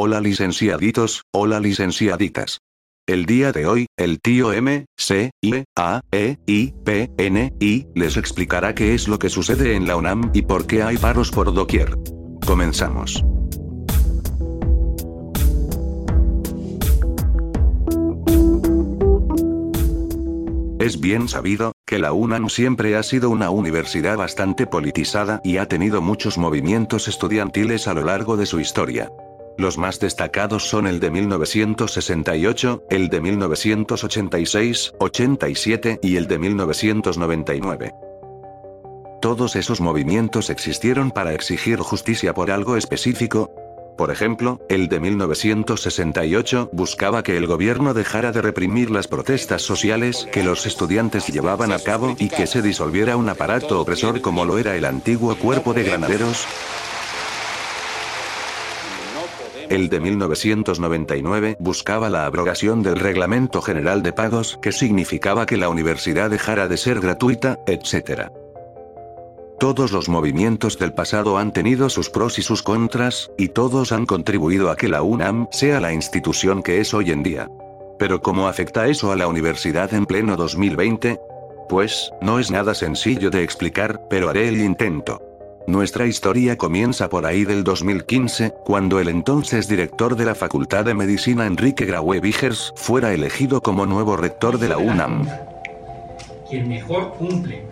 hola licenciaditos, hola licenciaditas. El día de hoy, el tío M, C, I, A, E, I, P, N, I, les explicará qué es lo que sucede en la UNAM y por qué hay paros por doquier. Comenzamos. Es bien sabido, que la UNAM siempre ha sido una universidad bastante politizada y ha tenido muchos movimientos estudiantiles a lo largo de su historia. Los más destacados son el de 1968, el de 1986, 87 y el de 1999. Todos esos movimientos existieron para exigir justicia por algo específico, por ejemplo, el de 1968 buscaba que el gobierno dejara de reprimir las protestas sociales que los estudiantes llevaban a cabo y que se disolviera un aparato opresor como lo era el antiguo cuerpo de granaderos. El de 1999 buscaba la abrogación del Reglamento General de Pagos, que significaba que la universidad dejara de ser gratuita, etc. Todos los movimientos del pasado han tenido sus pros y sus contras, y todos han contribuido a que la UNAM sea la institución que es hoy en día. Pero ¿cómo afecta eso a la universidad en pleno 2020? Pues, no es nada sencillo de explicar, pero haré el intento. Nuestra historia comienza por ahí del 2015, cuando el entonces director de la Facultad de Medicina Enrique Graue Vigers fuera elegido como nuevo rector de la UNAM. Quien mejor cumple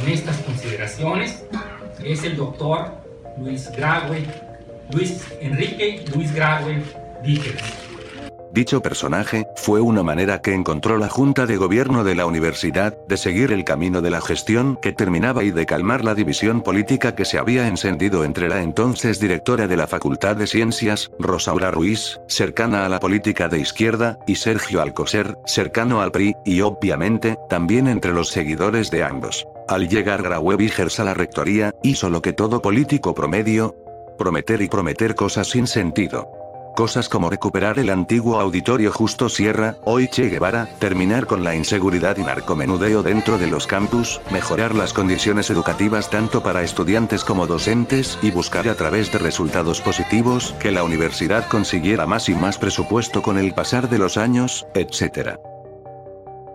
en estas consideraciones es el doctor Luis Graue, Luis Enrique Luis Graue Díaz. Dicho personaje, fue una manera que encontró la Junta de Gobierno de la universidad, de seguir el camino de la gestión que terminaba y de calmar la división política que se había encendido entre la entonces directora de la Facultad de Ciencias, Rosaura Ruiz, cercana a la política de izquierda, y Sergio Alcoser, cercano al PRI, y obviamente, también entre los seguidores de ambos. Al llegar Graue Vigers a la rectoría, hizo lo que todo político promedio, prometer y prometer cosas sin sentido. Cosas como recuperar el antiguo auditorio Justo Sierra, hoy Che Guevara, terminar con la inseguridad y narcomenudeo dentro de los campus, mejorar las condiciones educativas tanto para estudiantes como docentes y buscar a través de resultados positivos que la universidad consiguiera más y más presupuesto con el pasar de los años, etc.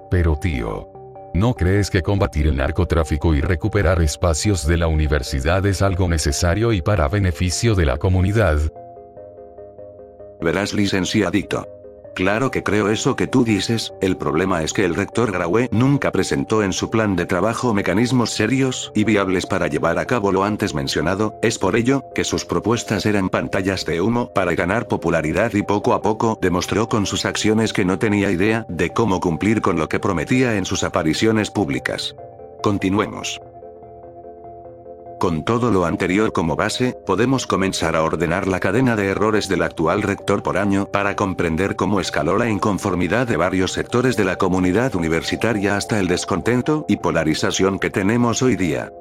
Pero tío, ¿No crees que combatir el narcotráfico y recuperar espacios de la universidad es algo necesario y para beneficio de la comunidad? Verás licenciadito. Claro que creo eso que tú dices, el problema es que el rector Graue nunca presentó en su plan de trabajo mecanismos serios y viables para llevar a cabo lo antes mencionado, es por ello, que sus propuestas eran pantallas de humo para ganar popularidad y poco a poco demostró con sus acciones que no tenía idea de cómo cumplir con lo que prometía en sus apariciones públicas. Continuemos. Con todo lo anterior como base, podemos comenzar a ordenar la cadena de errores del actual rector por año para comprender cómo escaló la inconformidad de varios sectores de la comunidad universitaria hasta el descontento y polarización que tenemos hoy día.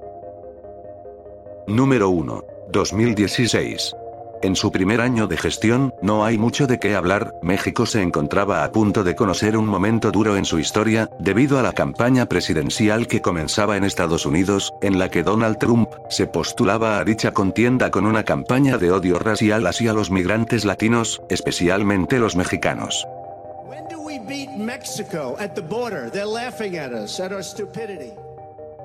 Número 1. 2016. En su primer año de gestión, no hay mucho de qué hablar, México se encontraba a punto de conocer un momento duro en su historia, debido a la campaña presidencial que comenzaba en Estados Unidos, en la que Donald Trump se postulaba a dicha contienda con una campaña de odio racial hacia los migrantes latinos, especialmente los mexicanos.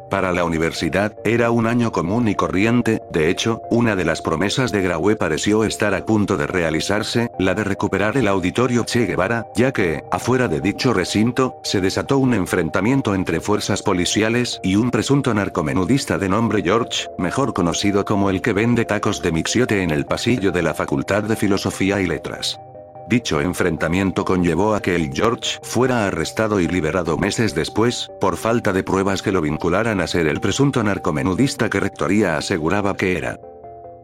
Para la universidad, era un año común y corriente, de hecho, una de las promesas de Graue pareció estar a punto de realizarse, la de recuperar el auditorio Che Guevara, ya que, afuera de dicho recinto, se desató un enfrentamiento entre fuerzas policiales y un presunto narcomenudista de nombre George, mejor conocido como el que vende tacos de mixiote en el pasillo de la Facultad de Filosofía y Letras. Dicho enfrentamiento conllevó a que el George fuera arrestado y liberado meses después, por falta de pruebas que lo vincularan a ser el presunto narcomenudista que Rectoría aseguraba que era.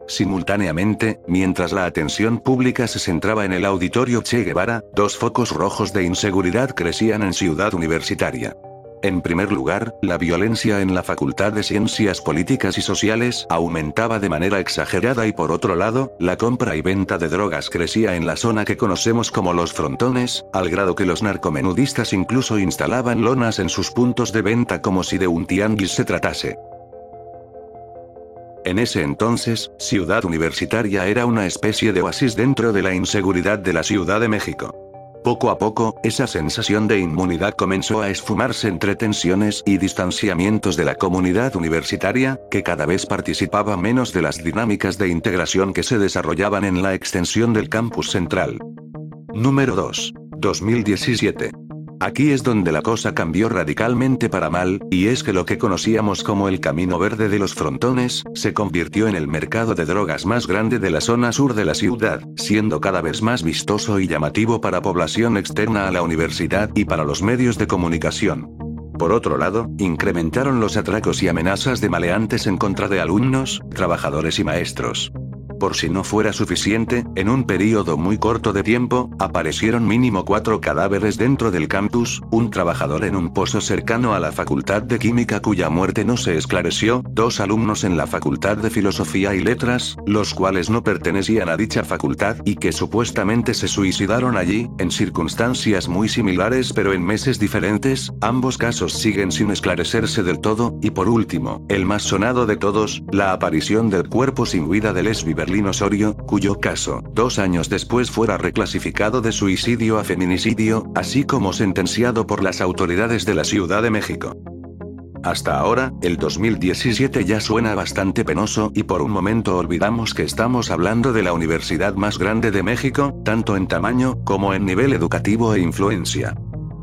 Simultáneamente, mientras la atención pública se centraba en el auditorio Che Guevara, dos focos rojos de inseguridad crecían en Ciudad Universitaria. En primer lugar, la violencia en la Facultad de Ciencias Políticas y Sociales aumentaba de manera exagerada y por otro lado, la compra y venta de drogas crecía en la zona que conocemos como los frontones, al grado que los narcomenudistas incluso instalaban lonas en sus puntos de venta como si de un tianguis se tratase. En ese entonces, Ciudad Universitaria era una especie de oasis dentro de la inseguridad de la Ciudad de México. Poco a poco, esa sensación de inmunidad comenzó a esfumarse entre tensiones y distanciamientos de la comunidad universitaria, que cada vez participaba menos de las dinámicas de integración que se desarrollaban en la extensión del campus central. Número 2. 2017. Aquí es donde la cosa cambió radicalmente para mal, y es que lo que conocíamos como el camino verde de los frontones, se convirtió en el mercado de drogas más grande de la zona sur de la ciudad, siendo cada vez más vistoso y llamativo para población externa a la universidad y para los medios de comunicación. Por otro lado, incrementaron los atracos y amenazas de maleantes en contra de alumnos, trabajadores y maestros. Por si no fuera suficiente, en un periodo muy corto de tiempo, aparecieron mínimo cuatro cadáveres dentro del campus, un trabajador en un pozo cercano a la Facultad de Química cuya muerte no se esclareció, dos alumnos en la Facultad de Filosofía y Letras, los cuales no pertenecían a dicha facultad y que supuestamente se suicidaron allí, en circunstancias muy similares pero en meses diferentes, ambos casos siguen sin esclarecerse del todo, y por último, el más sonado de todos, la aparición del cuerpo sin vida de Lesbi Berlín Osorio, cuyo caso, dos años después fuera reclasificado de suicidio a feminicidio, así como sentenciado por las autoridades de la Ciudad de México. Hasta ahora, el 2017 ya suena bastante penoso y por un momento olvidamos que estamos hablando de la universidad más grande de México, tanto en tamaño, como en nivel educativo e influencia.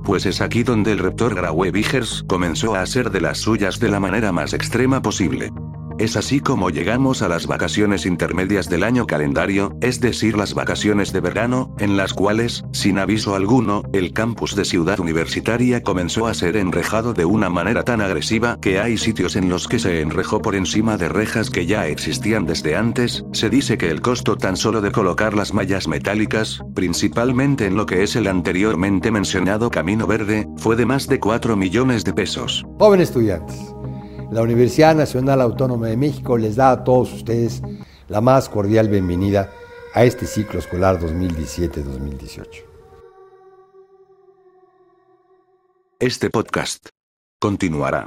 Pues es aquí donde el rector Graue Vigers comenzó a hacer de las suyas de la manera más extrema posible. Es así como llegamos a las vacaciones intermedias del año calendario, es decir, las vacaciones de verano, en las cuales, sin aviso alguno, el campus de Ciudad Universitaria comenzó a ser enrejado de una manera tan agresiva que hay sitios en los que se enrejó por encima de rejas que ya existían desde antes, se dice que el costo tan solo de colocar las mallas metálicas, principalmente en lo que es el anteriormente mencionado Camino Verde, fue de más de 4 millones de pesos. Joven estudiantes. La Universidad Nacional Autónoma de México les da a todos ustedes la más cordial bienvenida a este ciclo escolar 2017-2018. Este podcast continuará.